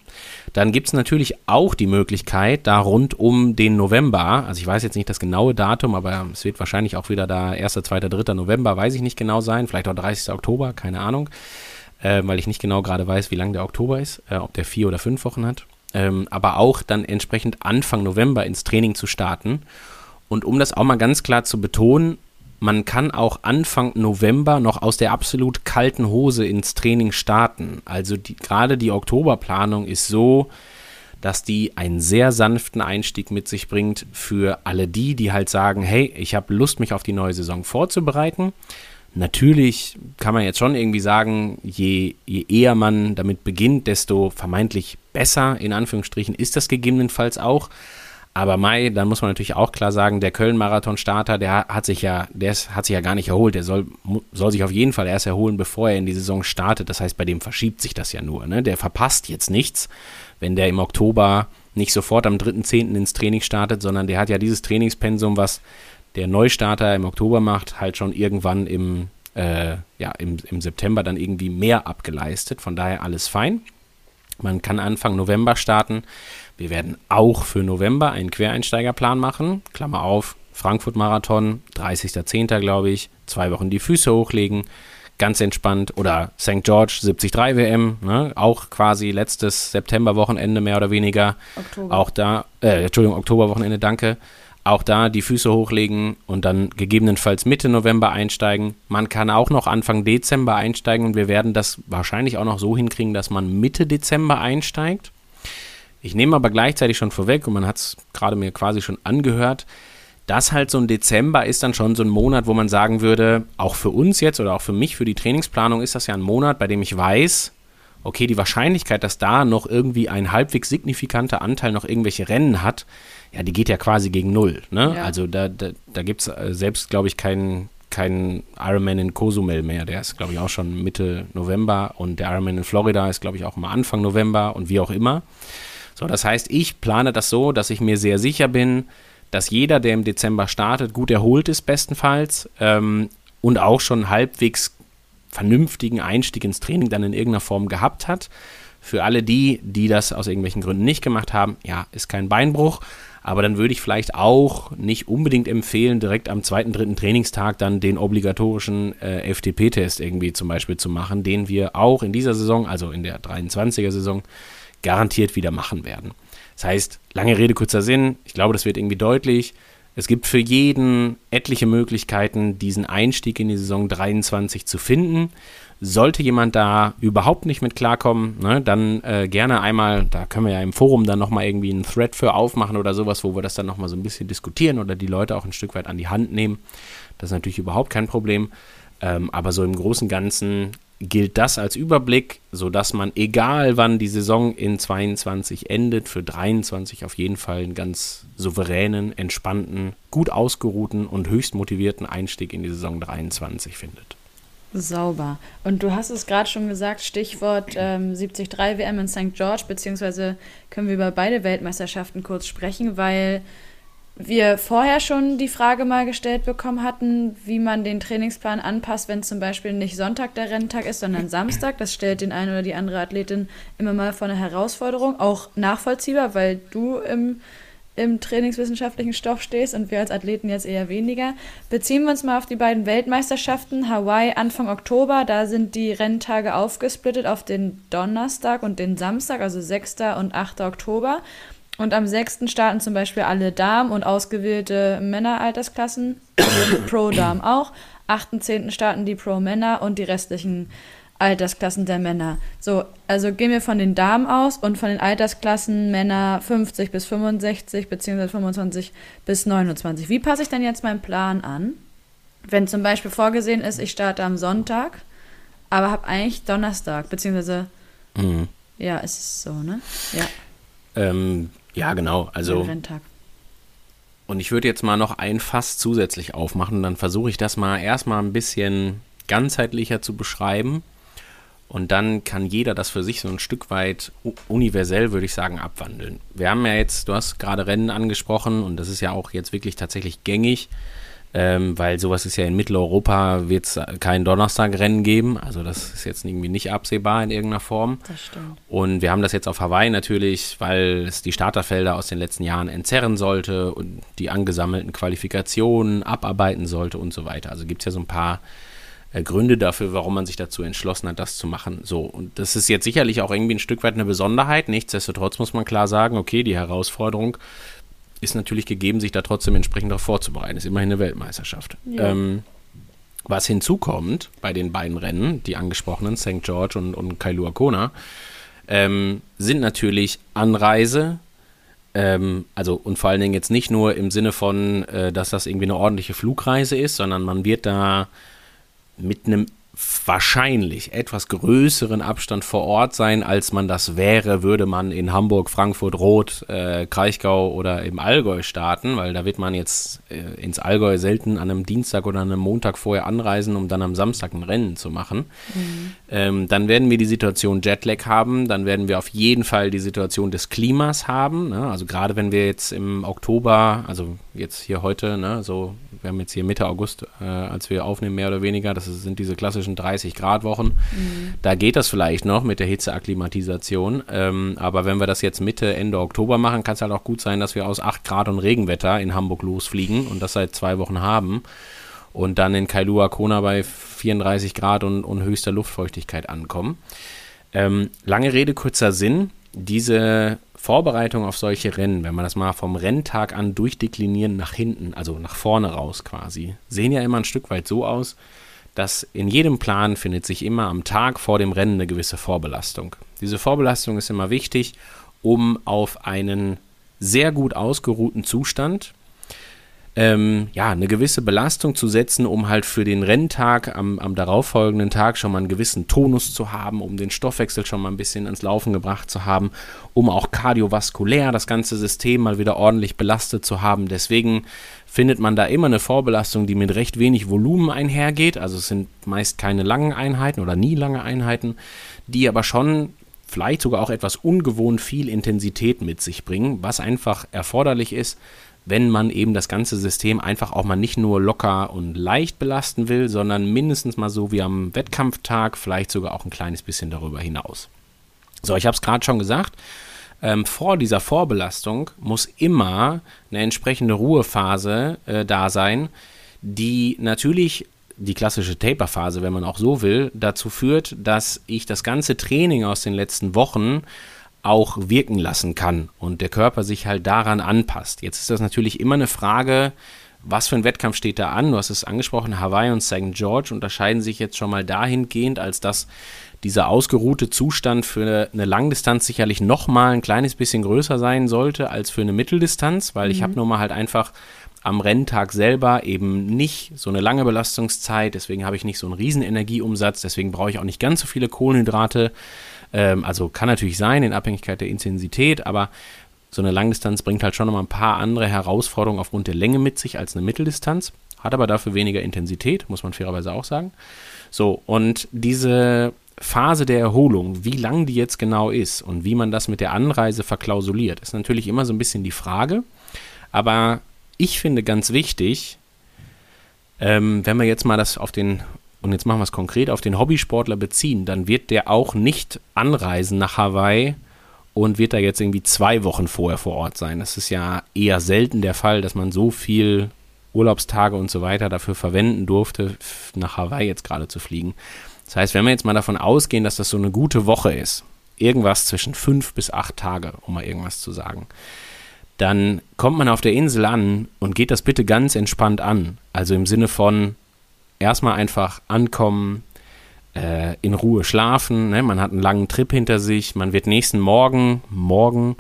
Dann gibt es natürlich auch die Möglichkeit, da rund um den November, also ich weiß jetzt nicht das genaue Datum, aber es wird wahrscheinlich auch wieder da 1., 2., 3. November, weiß ich nicht genau sein, vielleicht auch 30. Oktober, keine Ahnung, äh, weil ich nicht genau gerade weiß, wie lang der Oktober ist, äh, ob der vier oder fünf Wochen hat. Ähm, aber auch dann entsprechend Anfang November ins Training zu starten. Und um das auch mal ganz klar zu betonen, man kann auch Anfang November noch aus der absolut kalten Hose ins Training starten. Also die, gerade die Oktoberplanung ist so, dass die einen sehr sanften Einstieg mit sich bringt für alle die, die halt sagen, hey, ich habe Lust, mich auf die neue Saison vorzubereiten. Natürlich kann man jetzt schon irgendwie sagen, je, je eher man damit beginnt, desto vermeintlich besser, in Anführungsstrichen, ist das gegebenenfalls auch. Aber Mai, dann muss man natürlich auch klar sagen, der Köln-Marathon-Starter, der hat sich ja, der ist, hat sich ja gar nicht erholt. Der soll, soll sich auf jeden Fall erst erholen, bevor er in die Saison startet. Das heißt, bei dem verschiebt sich das ja nur. Ne? Der verpasst jetzt nichts, wenn der im Oktober nicht sofort am 3.10. ins Training startet, sondern der hat ja dieses Trainingspensum, was der Neustarter im Oktober macht, halt schon irgendwann im, äh, ja, im, im September dann irgendwie mehr abgeleistet. Von daher alles fein. Man kann Anfang November starten. Wir werden auch für November einen Quereinsteigerplan machen. Klammer auf, Frankfurt-Marathon, 30.10. glaube ich. Zwei Wochen die Füße hochlegen. Ganz entspannt. Oder St. George 73 WM. Ne? Auch quasi letztes September-Wochenende mehr oder weniger. Oktober. Auch da, äh, Entschuldigung, Oktoberwochenende, danke. Auch da die Füße hochlegen und dann gegebenenfalls Mitte November einsteigen. Man kann auch noch Anfang Dezember einsteigen und wir werden das wahrscheinlich auch noch so hinkriegen, dass man Mitte Dezember einsteigt. Ich nehme aber gleichzeitig schon vorweg, und man hat es gerade mir quasi schon angehört, dass halt so ein Dezember ist dann schon so ein Monat, wo man sagen würde, auch für uns jetzt oder auch für mich, für die Trainingsplanung ist das ja ein Monat, bei dem ich weiß, okay, die Wahrscheinlichkeit, dass da noch irgendwie ein halbwegs signifikanter Anteil noch irgendwelche Rennen hat, ja, die geht ja quasi gegen null. Ne? Ja. Also da, da, da gibt es äh, selbst, glaube ich, keinen keinen Ironman in Cozumel mehr. Der ist, glaube ich, auch schon Mitte November und der Ironman in Florida ist, glaube ich, auch mal Anfang November und wie auch immer. So, das heißt, ich plane das so, dass ich mir sehr sicher bin, dass jeder, der im Dezember startet, gut erholt ist, bestenfalls, ähm, und auch schon halbwegs vernünftigen Einstieg ins Training dann in irgendeiner Form gehabt hat. Für alle die, die das aus irgendwelchen Gründen nicht gemacht haben, ja, ist kein Beinbruch. Aber dann würde ich vielleicht auch nicht unbedingt empfehlen, direkt am zweiten, dritten Trainingstag dann den obligatorischen äh, FTP-Test irgendwie zum Beispiel zu machen, den wir auch in dieser Saison, also in der 23er-Saison, garantiert wieder machen werden. Das heißt, lange Rede, kurzer Sinn, ich glaube, das wird irgendwie deutlich. Es gibt für jeden etliche Möglichkeiten, diesen Einstieg in die Saison 23 zu finden. Sollte jemand da überhaupt nicht mit klarkommen, ne, dann äh, gerne einmal, da können wir ja im Forum dann nochmal irgendwie einen Thread für aufmachen oder sowas, wo wir das dann nochmal so ein bisschen diskutieren oder die Leute auch ein Stück weit an die Hand nehmen. Das ist natürlich überhaupt kein Problem. Ähm, aber so im Großen und Ganzen gilt das als Überblick, sodass man, egal wann die Saison in 22 endet, für 23 auf jeden Fall einen ganz souveränen, entspannten, gut ausgeruhten und höchst motivierten Einstieg in die Saison 23 findet. Sauber. Und du hast es gerade schon gesagt, Stichwort ähm, 73 WM in St. George, beziehungsweise können wir über beide Weltmeisterschaften kurz sprechen, weil wir vorher schon die Frage mal gestellt bekommen hatten, wie man den Trainingsplan anpasst, wenn zum Beispiel nicht Sonntag der Renntag ist, sondern Samstag. Das stellt den einen oder die andere Athletin immer mal vor eine Herausforderung. Auch nachvollziehbar, weil du im, im trainingswissenschaftlichen Stoff stehst und wir als Athleten jetzt eher weniger. Beziehen wir uns mal auf die beiden Weltmeisterschaften. Hawaii Anfang Oktober, da sind die Renntage aufgesplittet auf den Donnerstag und den Samstag, also 6. und 8. Oktober. Und am 6. starten zum Beispiel alle Damen und ausgewählte Männeraltersklassen, Pro-Damen auch. 8.10. starten die Pro-Männer und die restlichen Altersklassen der Männer. So, also gehen wir von den Damen aus und von den Altersklassen Männer 50 bis 65 beziehungsweise 25 bis 29. Wie passe ich denn jetzt meinen Plan an? Wenn zum Beispiel vorgesehen ist, ich starte am Sonntag, aber habe eigentlich Donnerstag, beziehungsweise Mhm. ja, ist es so, ne? Ja, Ähm, ja, genau. Also Renntag. Und ich würde jetzt mal noch ein Fass zusätzlich aufmachen, dann versuche ich das mal erstmal ein bisschen ganzheitlicher zu beschreiben. Und dann kann jeder das für sich so ein Stück weit universell, würde ich sagen, abwandeln. Wir haben ja jetzt, du hast gerade Rennen angesprochen und das ist ja auch jetzt wirklich tatsächlich gängig, ähm, weil sowas ist ja in Mitteleuropa, wird es kein Donnerstagrennen geben. Also das ist jetzt irgendwie nicht absehbar in irgendeiner Form. Das stimmt. Und wir haben das jetzt auf Hawaii natürlich, weil es die Starterfelder aus den letzten Jahren entzerren sollte und die angesammelten Qualifikationen abarbeiten sollte und so weiter. Also gibt es ja so ein paar äh, Gründe dafür, warum man sich dazu entschlossen hat, das zu machen. So, und das ist jetzt sicherlich auch irgendwie ein Stück weit eine Besonderheit. Nichtsdestotrotz muss man klar sagen, okay, die Herausforderung ist natürlich gegeben, sich da trotzdem entsprechend darauf vorzubereiten. Ist immerhin eine Weltmeisterschaft. Ja. Ähm, was hinzukommt bei den beiden Rennen, die angesprochenen, St. George und, und Kailua Kona, ähm, sind natürlich Anreise, ähm, also und vor allen Dingen jetzt nicht nur im Sinne von, äh, dass das irgendwie eine ordentliche Flugreise ist, sondern man wird da mit einem wahrscheinlich etwas größeren Abstand vor Ort sein, als man das wäre, würde man in Hamburg, Frankfurt, Roth, äh, Kraichgau oder im Allgäu starten, weil da wird man jetzt äh, ins Allgäu selten an einem Dienstag oder einem Montag vorher anreisen, um dann am Samstag ein Rennen zu machen. Ähm, dann werden wir die Situation Jetlag haben, dann werden wir auf jeden Fall die Situation des Klimas haben. Ne? Also gerade wenn wir jetzt im Oktober, also jetzt hier heute, ne, so wir haben jetzt hier Mitte August, äh, als wir aufnehmen, mehr oder weniger, das sind diese klassischen 30 Grad Wochen. Da geht das vielleicht noch mit der Hitzeakklimatisation. Ähm, aber wenn wir das jetzt Mitte, Ende Oktober machen, kann es halt auch gut sein, dass wir aus 8 Grad und Regenwetter in Hamburg losfliegen und das seit zwei Wochen haben und dann in Kailua Kona bei 34 Grad und, und höchster Luftfeuchtigkeit ankommen. Ähm, lange Rede, kurzer Sinn. Diese Vorbereitung auf solche Rennen, wenn man das mal vom Renntag an durchdeklinieren nach hinten, also nach vorne raus quasi, sehen ja immer ein Stück weit so aus, dass in jedem Plan findet sich immer am Tag vor dem Rennen eine gewisse Vorbelastung. Diese Vorbelastung ist immer wichtig, um auf einen sehr gut ausgeruhten Zustand ähm, ja, eine gewisse Belastung zu setzen, um halt für den Renntag am, am darauffolgenden Tag schon mal einen gewissen Tonus zu haben, um den Stoffwechsel schon mal ein bisschen ans Laufen gebracht zu haben, um auch kardiovaskulär das ganze System mal wieder ordentlich belastet zu haben. Deswegen findet man da immer eine Vorbelastung, die mit recht wenig Volumen einhergeht. Also es sind meist keine langen Einheiten oder nie lange Einheiten, die aber schon vielleicht sogar auch etwas ungewohnt viel Intensität mit sich bringen, was einfach erforderlich ist, wenn man eben das ganze System einfach auch mal nicht nur locker und leicht belasten will, sondern mindestens mal so wie am Wettkampftag, vielleicht sogar auch ein kleines bisschen darüber hinaus. So, ich habe es gerade schon gesagt, ähm, vor dieser Vorbelastung muss immer eine entsprechende Ruhephase äh, da sein, die natürlich die klassische Taper-Phase, wenn man auch so will, dazu führt, dass ich das ganze Training aus den letzten Wochen auch wirken lassen kann und der Körper sich halt daran anpasst. Jetzt ist das natürlich immer eine Frage, was für ein Wettkampf steht da an? Du hast es angesprochen, Hawaii und St. George unterscheiden sich jetzt schon mal dahingehend, als dass dieser ausgeruhte Zustand für eine Langdistanz sicherlich noch mal ein kleines bisschen größer sein sollte als für eine Mitteldistanz, weil ich habe nun mal halt einfach am Renntag selber eben nicht so eine lange Belastungszeit, deswegen habe ich nicht so einen riesen Energieumsatz, deswegen brauche ich auch nicht ganz so viele Kohlenhydrate. Ähm, also kann natürlich sein in Abhängigkeit der Intensität, aber so eine Langdistanz bringt halt schon noch mal ein paar andere Herausforderungen aufgrund der Länge mit sich als eine Mitteldistanz, hat aber dafür weniger Intensität, muss man fairerweise auch sagen. So, und diese Phase der Erholung, wie lang die jetzt genau ist und wie man das mit der Anreise verklausuliert, ist natürlich immer so ein bisschen die Frage. Aber ich finde ganz wichtig, ähm, wenn wir jetzt mal das auf den, und jetzt machen wir es konkret, auf den Hobbysportler beziehen, dann wird der auch nicht anreisen nach Hawaii und wird da jetzt irgendwie zwei Wochen vorher vor Ort sein. Das ist ja eher selten der Fall, dass man so viel Urlaubstage und so weiter dafür verwenden durfte, nach Hawaii jetzt gerade zu fliegen. Das heißt, wenn wir jetzt mal davon ausgehen, dass das so eine gute Woche ist, irgendwas zwischen fünf bis acht Tage, um mal irgendwas zu sagen, dann kommt man auf der Insel an und geht das bitte ganz entspannt an. Also im Sinne von erstmal einfach ankommen, äh, in Ruhe schlafen. Ne? Man hat einen langen Trip hinter sich. Man wird nächsten Morgen, morgen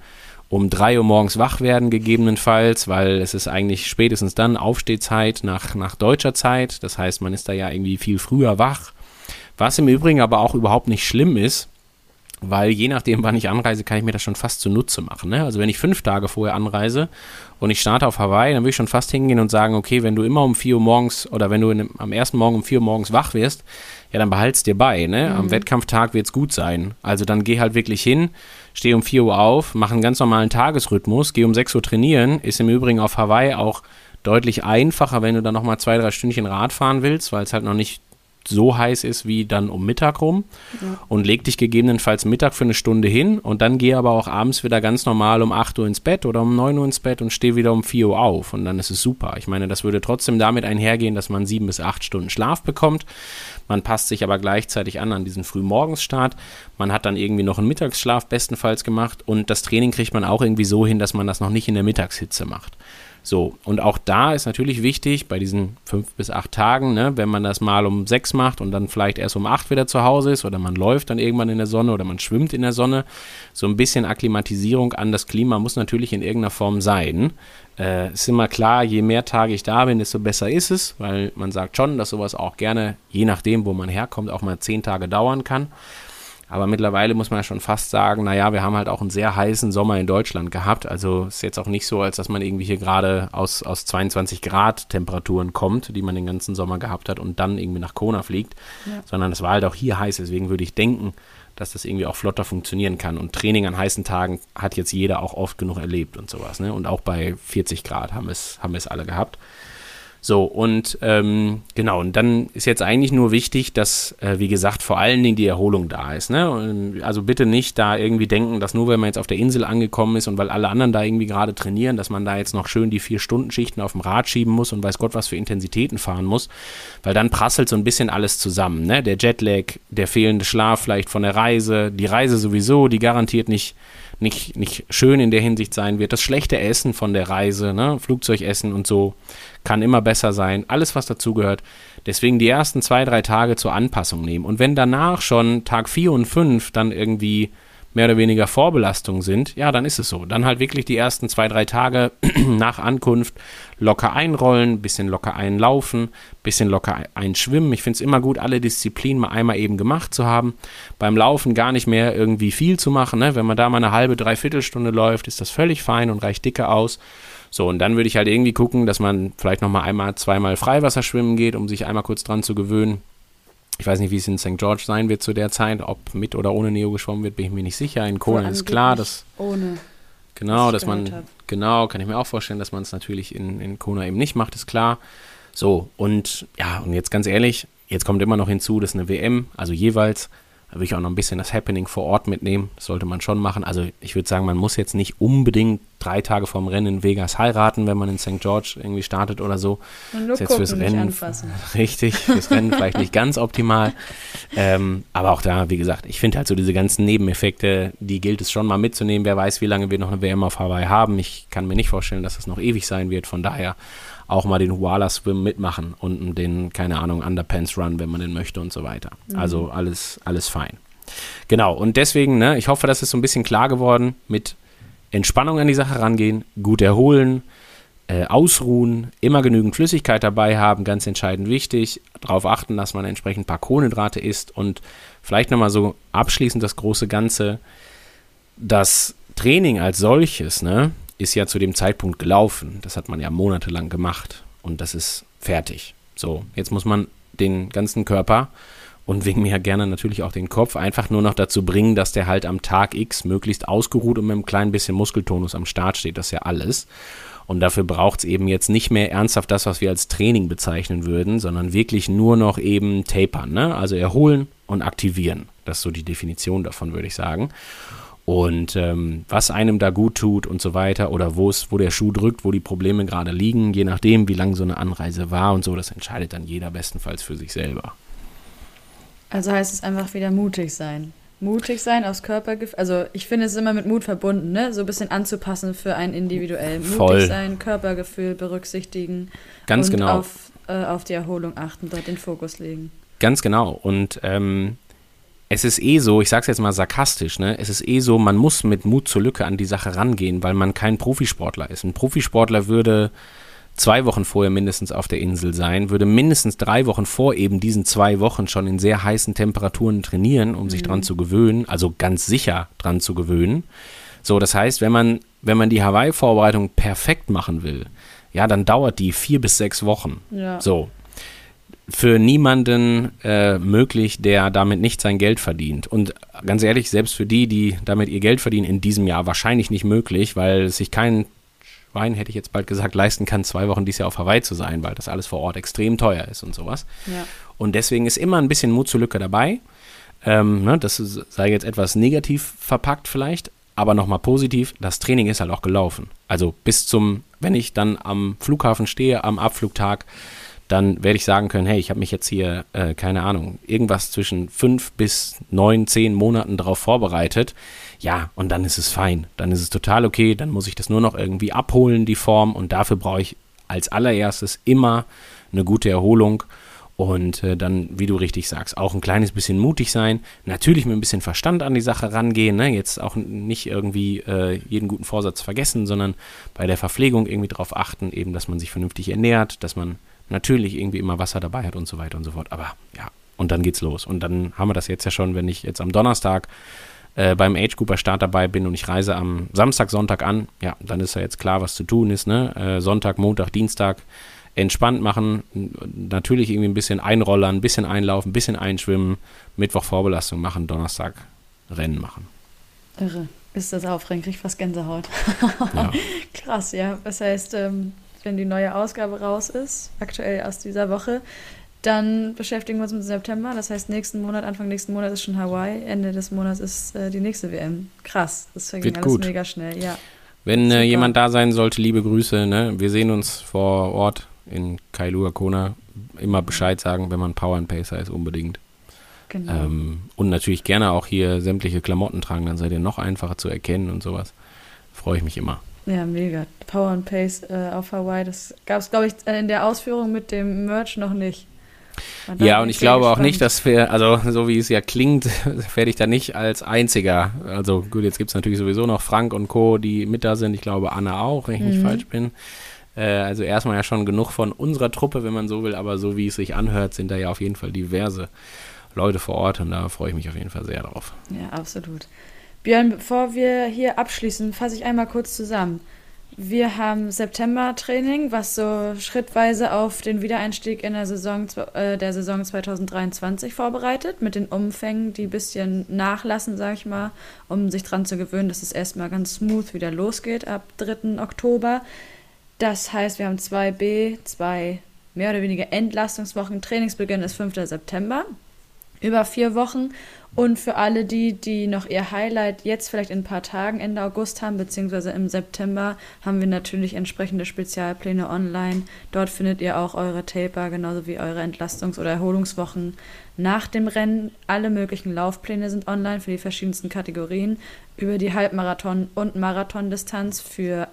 um drei Uhr morgens wach werden, gegebenenfalls, weil es ist eigentlich spätestens dann Aufstehzeit nach, nach deutscher Zeit. Das heißt, man ist da ja irgendwie viel früher wach. Was im Übrigen aber auch überhaupt nicht schlimm ist, weil je nachdem, wann ich anreise, kann ich mir das schon fast zunutze machen. Ne? Also wenn ich fünf Tage vorher anreise und ich starte auf Hawaii, dann würde ich schon fast hingehen und sagen, okay, wenn du immer um vier Uhr morgens oder wenn du in, am ersten Morgen um vier Uhr morgens wach wirst, ja, dann behalt's dir bei. Ne? Mhm. Am Wettkampftag wird's gut sein. Also dann geh halt wirklich hin, steh um vier Uhr auf, mach einen ganz normalen Tagesrhythmus, geh um sechs Uhr trainieren. Ist im Übrigen auf Hawaii auch deutlich einfacher, wenn du dann nochmal zwei, drei Stündchen Rad fahren willst, weil es halt noch nicht so heiß ist wie dann um Mittag rum ja. und leg dich gegebenenfalls Mittag für eine Stunde hin und dann geh aber auch abends wieder ganz normal um 8 Uhr ins Bett oder um 9 Uhr ins Bett und steh wieder um 4 Uhr auf und dann ist es super. Ich meine, das würde trotzdem damit einhergehen, dass man sieben bis acht Stunden Schlaf bekommt. Man passt sich aber gleichzeitig an an diesen Frühmorgensstart. Man hat dann irgendwie noch einen Mittagsschlaf bestenfalls gemacht und das Training kriegt man auch irgendwie so hin, dass man das noch nicht in der Mittagshitze macht. So, und auch da ist natürlich wichtig, bei diesen fünf bis acht Tagen, ne, wenn man das mal um sechs macht und dann vielleicht erst um acht wieder zu Hause ist oder man läuft dann irgendwann in der Sonne oder man schwimmt in der Sonne, so ein bisschen Akklimatisierung an das Klima muss natürlich in irgendeiner Form sein. Äh, ist immer klar, je mehr Tage ich da bin, desto besser ist es, weil man sagt schon, dass sowas auch gerne, je nachdem, wo man herkommt, auch mal zehn Tage dauern kann. Aber mittlerweile muss man ja schon fast sagen, naja, wir haben halt auch einen sehr heißen Sommer in Deutschland gehabt. Also ist jetzt auch nicht so, als dass man irgendwie hier gerade aus, aus 22 Grad Temperaturen kommt, die man den ganzen Sommer gehabt hat und dann irgendwie nach Kona fliegt, ja. sondern es war halt auch hier heiß. Deswegen würde ich denken, dass das irgendwie auch flotter funktionieren kann. Und Training an heißen Tagen hat jetzt jeder auch oft genug erlebt und sowas. Ne? Und auch bei 40 Grad haben es, haben es alle gehabt. So, und ähm, genau, und dann ist jetzt eigentlich nur wichtig, dass, äh, wie gesagt, vor allen Dingen die Erholung da ist. Ne? Und also bitte nicht da irgendwie denken, dass nur wenn man jetzt auf der Insel angekommen ist und weil alle anderen da irgendwie gerade trainieren, dass man da jetzt noch schön die Vier-Stunden-Schichten auf dem Rad schieben muss und weiß Gott, was für Intensitäten fahren muss, weil dann prasselt so ein bisschen alles zusammen. Ne? Der Jetlag, der fehlende Schlaf vielleicht von der Reise, die Reise sowieso, die garantiert nicht nicht, nicht schön in der Hinsicht sein wird. Das schlechte Essen von der Reise, ne? Flugzeugessen und so, kann immer besser sein. Alles, was dazugehört. Deswegen die ersten zwei, drei Tage zur Anpassung nehmen. Und wenn danach schon Tag vier und fünf dann irgendwie mehr oder weniger Vorbelastung sind, ja, dann ist es so. Dann halt wirklich die ersten zwei, drei Tage nach Ankunft locker einrollen, bisschen locker einlaufen, bisschen locker einschwimmen. Ich finde es immer gut, alle Disziplinen mal einmal eben gemacht zu haben. Beim Laufen gar nicht mehr irgendwie viel zu machen. Ne? Wenn man da mal eine halbe, dreiviertel Stunde läuft, ist das völlig fein und reicht dicke aus. So, und dann würde ich halt irgendwie gucken, dass man vielleicht nochmal einmal, zweimal Freiwasser schwimmen geht, um sich einmal kurz dran zu gewöhnen. Ich weiß nicht, wie es in St. George sein wird zu der Zeit, ob mit oder ohne Neo geschwommen wird, bin ich mir nicht sicher. In Kona ist klar, dass. Ohne. Genau, dass man. Hab. Genau, kann ich mir auch vorstellen, dass man es natürlich in, in Kona eben nicht macht, ist klar. So, und ja, und jetzt ganz ehrlich, jetzt kommt immer noch hinzu, dass eine WM, also jeweils da würde ich auch noch ein bisschen das Happening vor Ort mitnehmen. Das sollte man schon machen. Also ich würde sagen, man muss jetzt nicht unbedingt drei Tage vorm Rennen in Vegas heiraten, wenn man in St. George irgendwie startet oder so. Und nur ist jetzt fürs Rennen richtig, fürs Rennen vielleicht nicht ganz optimal. Ähm, aber auch da, wie gesagt, ich finde halt so diese ganzen Nebeneffekte, die gilt es schon mal mitzunehmen. Wer weiß, wie lange wir noch eine WM auf Hawaii haben. Ich kann mir nicht vorstellen, dass das noch ewig sein wird. Von daher auch mal den Huala Swim mitmachen und den, keine Ahnung, Underpants Run, wenn man den möchte und so weiter. Mhm. Also alles, alles fein. Genau, und deswegen, ne, ich hoffe, das ist so ein bisschen klar geworden mit Entspannung an die Sache rangehen, gut erholen, äh, ausruhen, immer genügend Flüssigkeit dabei haben, ganz entscheidend wichtig. Darauf achten, dass man entsprechend ein paar Kohlenhydrate isst und vielleicht nochmal so abschließend das große Ganze. Das Training als solches, ne, ist ja zu dem Zeitpunkt gelaufen. Das hat man ja monatelang gemacht und das ist fertig. So, jetzt muss man den ganzen Körper und wegen mir gerne natürlich auch den Kopf einfach nur noch dazu bringen, dass der halt am Tag X möglichst ausgeruht und mit einem kleinen bisschen Muskeltonus am Start steht. Das ist ja alles. Und dafür braucht es eben jetzt nicht mehr ernsthaft das, was wir als Training bezeichnen würden, sondern wirklich nur noch eben tapern. Ne? Also erholen und aktivieren. Das ist so die Definition davon, würde ich sagen. Und ähm, was einem da gut tut und so weiter oder wo es, wo der Schuh drückt, wo die Probleme gerade liegen, je nachdem, wie lang so eine Anreise war und so, das entscheidet dann jeder bestenfalls für sich selber. Also heißt es einfach wieder mutig sein. Mutig sein aufs Körpergefühl. Also ich finde es ist immer mit Mut verbunden, ne? So ein bisschen anzupassen für einen individuell. Mutig Voll. sein, Körpergefühl berücksichtigen. Ganz und genau. Auf, äh, auf die Erholung achten, dort den Fokus legen. Ganz genau. Und ähm, es ist eh so, ich sag's jetzt mal sarkastisch, ne? Es ist eh so, man muss mit Mut zur Lücke an die Sache rangehen, weil man kein Profisportler ist. Ein Profisportler würde zwei Wochen vorher mindestens auf der Insel sein, würde mindestens drei Wochen vor eben diesen zwei Wochen schon in sehr heißen Temperaturen trainieren, um sich dran zu gewöhnen, also ganz sicher dran zu gewöhnen. So, das heißt, wenn man, wenn man die Hawaii-Vorbereitung perfekt machen will, ja, dann dauert die vier bis sechs Wochen. Ja. So. Für niemanden äh, möglich, der damit nicht sein Geld verdient. Und ganz ehrlich, selbst für die, die damit ihr Geld verdienen, in diesem Jahr wahrscheinlich nicht möglich, weil sich kein Schwein, hätte ich jetzt bald gesagt, leisten kann, zwei Wochen dieses Jahr auf Hawaii zu sein, weil das alles vor Ort extrem teuer ist und sowas. Ja. Und deswegen ist immer ein bisschen Mut zur Lücke dabei. Ähm, ne, das ist- sei jetzt etwas negativ verpackt vielleicht, aber nochmal positiv, das Training ist halt auch gelaufen. Also bis zum, wenn ich dann am Flughafen stehe, am Abflugtag, dann werde ich sagen können, hey, ich habe mich jetzt hier, äh, keine Ahnung, irgendwas zwischen fünf bis neun, zehn Monaten darauf vorbereitet. Ja, und dann ist es fein. Dann ist es total okay. Dann muss ich das nur noch irgendwie abholen, die Form. Und dafür brauche ich als allererstes immer eine gute Erholung. Und äh, dann, wie du richtig sagst, auch ein kleines bisschen mutig sein. Natürlich mit ein bisschen Verstand an die Sache rangehen. Ne? Jetzt auch nicht irgendwie äh, jeden guten Vorsatz vergessen, sondern bei der Verpflegung irgendwie darauf achten, eben, dass man sich vernünftig ernährt, dass man natürlich irgendwie immer Wasser dabei hat und so weiter und so fort. Aber ja, und dann geht's los. Und dann haben wir das jetzt ja schon, wenn ich jetzt am Donnerstag äh, beim Age Cooper Start dabei bin und ich reise am Samstag, Sonntag an, ja, dann ist ja jetzt klar, was zu tun ist, ne? Äh, Sonntag, Montag, Dienstag entspannt machen, natürlich irgendwie ein bisschen einrollern, ein bisschen einlaufen, ein bisschen einschwimmen, Mittwoch Vorbelastung machen, Donnerstag Rennen machen. Irre. Ist das aufregend, krieg fast Gänsehaut. Ja. Krass, ja. Das heißt, ähm, wenn die neue Ausgabe raus ist, aktuell aus dieser Woche, dann beschäftigen wir uns mit September. Das heißt, nächsten Monat, Anfang nächsten Monat ist schon Hawaii, Ende des Monats ist äh, die nächste WM. Krass, das verging alles gut. mega schnell, ja. Wenn äh, jemand da sein sollte, liebe Grüße, ne? Wir sehen uns vor Ort in Kailua Kona. Immer Bescheid sagen, wenn man Power and Pacer ist, unbedingt. Genau. Ähm, und natürlich gerne auch hier sämtliche Klamotten tragen, dann seid ihr noch einfacher zu erkennen und sowas. Freue ich mich immer. Ja, mega. Power and Pace äh, auf Hawaii, das gab es, glaube ich, äh, in der Ausführung mit dem Merch noch nicht. Ja, und ich glaube auch gespannt. nicht, dass wir, also so wie es ja klingt, werde ich da nicht als einziger. Also gut, jetzt gibt es natürlich sowieso noch Frank und Co., die mit da sind. Ich glaube Anna auch, wenn ich nicht Mhm. falsch bin. Äh, also erstmal ja schon genug von unserer Truppe, wenn man so will, aber so wie es sich anhört, sind da ja auf jeden Fall diverse Leute vor Ort und da freue ich mich auf jeden Fall sehr drauf. Ja, absolut. Björn, bevor wir hier abschließen, fasse ich einmal kurz zusammen. Wir haben September-Training, was so schrittweise auf den Wiedereinstieg in der Saison, äh, der Saison 2023 vorbereitet, mit den Umfängen, die ein bisschen nachlassen, sag ich mal, um sich dran zu gewöhnen, dass es erstmal ganz smooth wieder losgeht ab 3. Oktober. Das heißt, wir haben 2B, zwei mehr oder weniger Entlastungswochen. Trainingsbeginn ist 5. September über vier Wochen. Und für alle die, die noch ihr Highlight jetzt vielleicht in ein paar Tagen Ende August haben, beziehungsweise im September, haben wir natürlich entsprechende Spezialpläne online. Dort findet ihr auch eure Taper, genauso wie eure Entlastungs- oder Erholungswochen nach dem Rennen. Alle möglichen Laufpläne sind online für die verschiedensten Kategorien. Über die Halbmarathon- und Marathondistanz für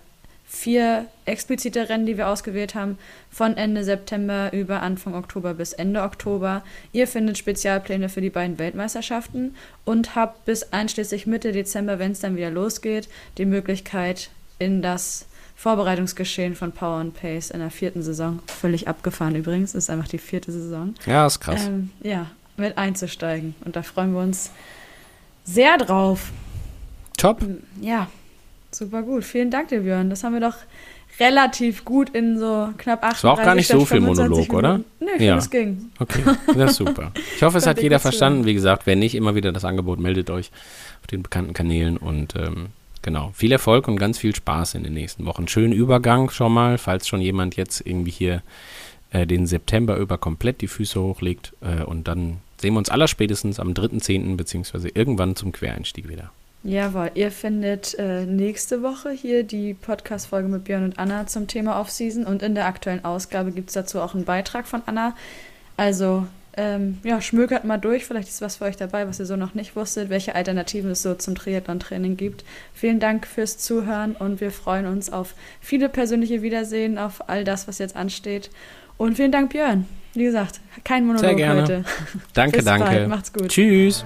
vier explizite Rennen, die wir ausgewählt haben, von Ende September über Anfang Oktober bis Ende Oktober. Ihr findet Spezialpläne für die beiden Weltmeisterschaften und habt bis einschließlich Mitte Dezember, wenn es dann wieder losgeht, die Möglichkeit, in das Vorbereitungsgeschehen von Power and Pace in der vierten Saison, völlig abgefahren übrigens, ist einfach die vierte Saison, Ja, ist krass. ähm, ja, mit einzusteigen. Und da freuen wir uns sehr drauf. Top. Ja, super gut. Vielen Dank dir, Björn. Das haben wir doch relativ gut in so knapp 38 Es war auch gar nicht so viel 25 Monolog, oder? Ich Ja. finde, es ging. Okay, das ist super. Ich hoffe, es hat jeder verstanden. Wie gesagt, wenn nicht, immer wieder das Angebot, meldet euch auf den bekannten Kanälen und ähm, genau, viel Erfolg und ganz viel Spaß in den nächsten Wochen. Schönen Übergang schon mal, falls schon jemand jetzt irgendwie hier äh, den September über komplett die Füße hochlegt äh, und dann sehen wir uns allerspätestens am 3.10. beziehungsweise irgendwann zum Quereinstieg wieder. Jawohl, ihr findet äh, nächste Woche hier die Podcast-Folge mit Björn und Anna zum Thema Off-Season und in der aktuellen Ausgabe gibt es dazu auch einen Beitrag von Anna. Also, ähm, ja, schmökert mal durch, vielleicht ist was für euch dabei, was ihr so noch nicht wusstet, welche Alternativen es so zum Triathlon-Training gibt. Vielen Dank fürs Zuhören und wir freuen uns auf viele persönliche Wiedersehen, auf all das, was jetzt ansteht. Und vielen Dank, Björn. Wie gesagt, kein Monolog Sehr gerne. heute. Danke, Bis danke. bald, macht's gut. Tschüss.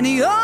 And you're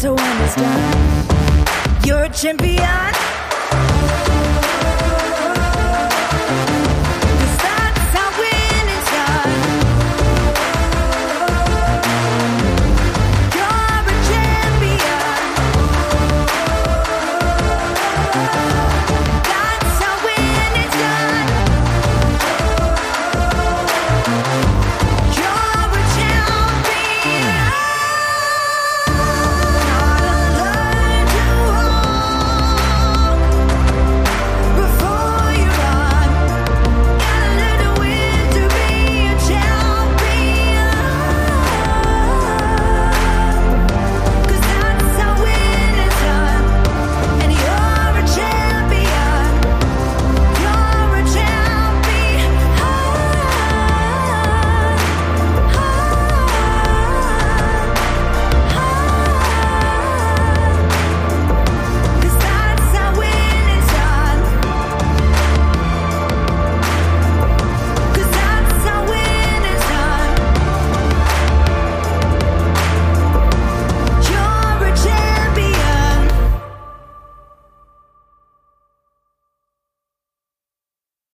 to understand. You're a champion.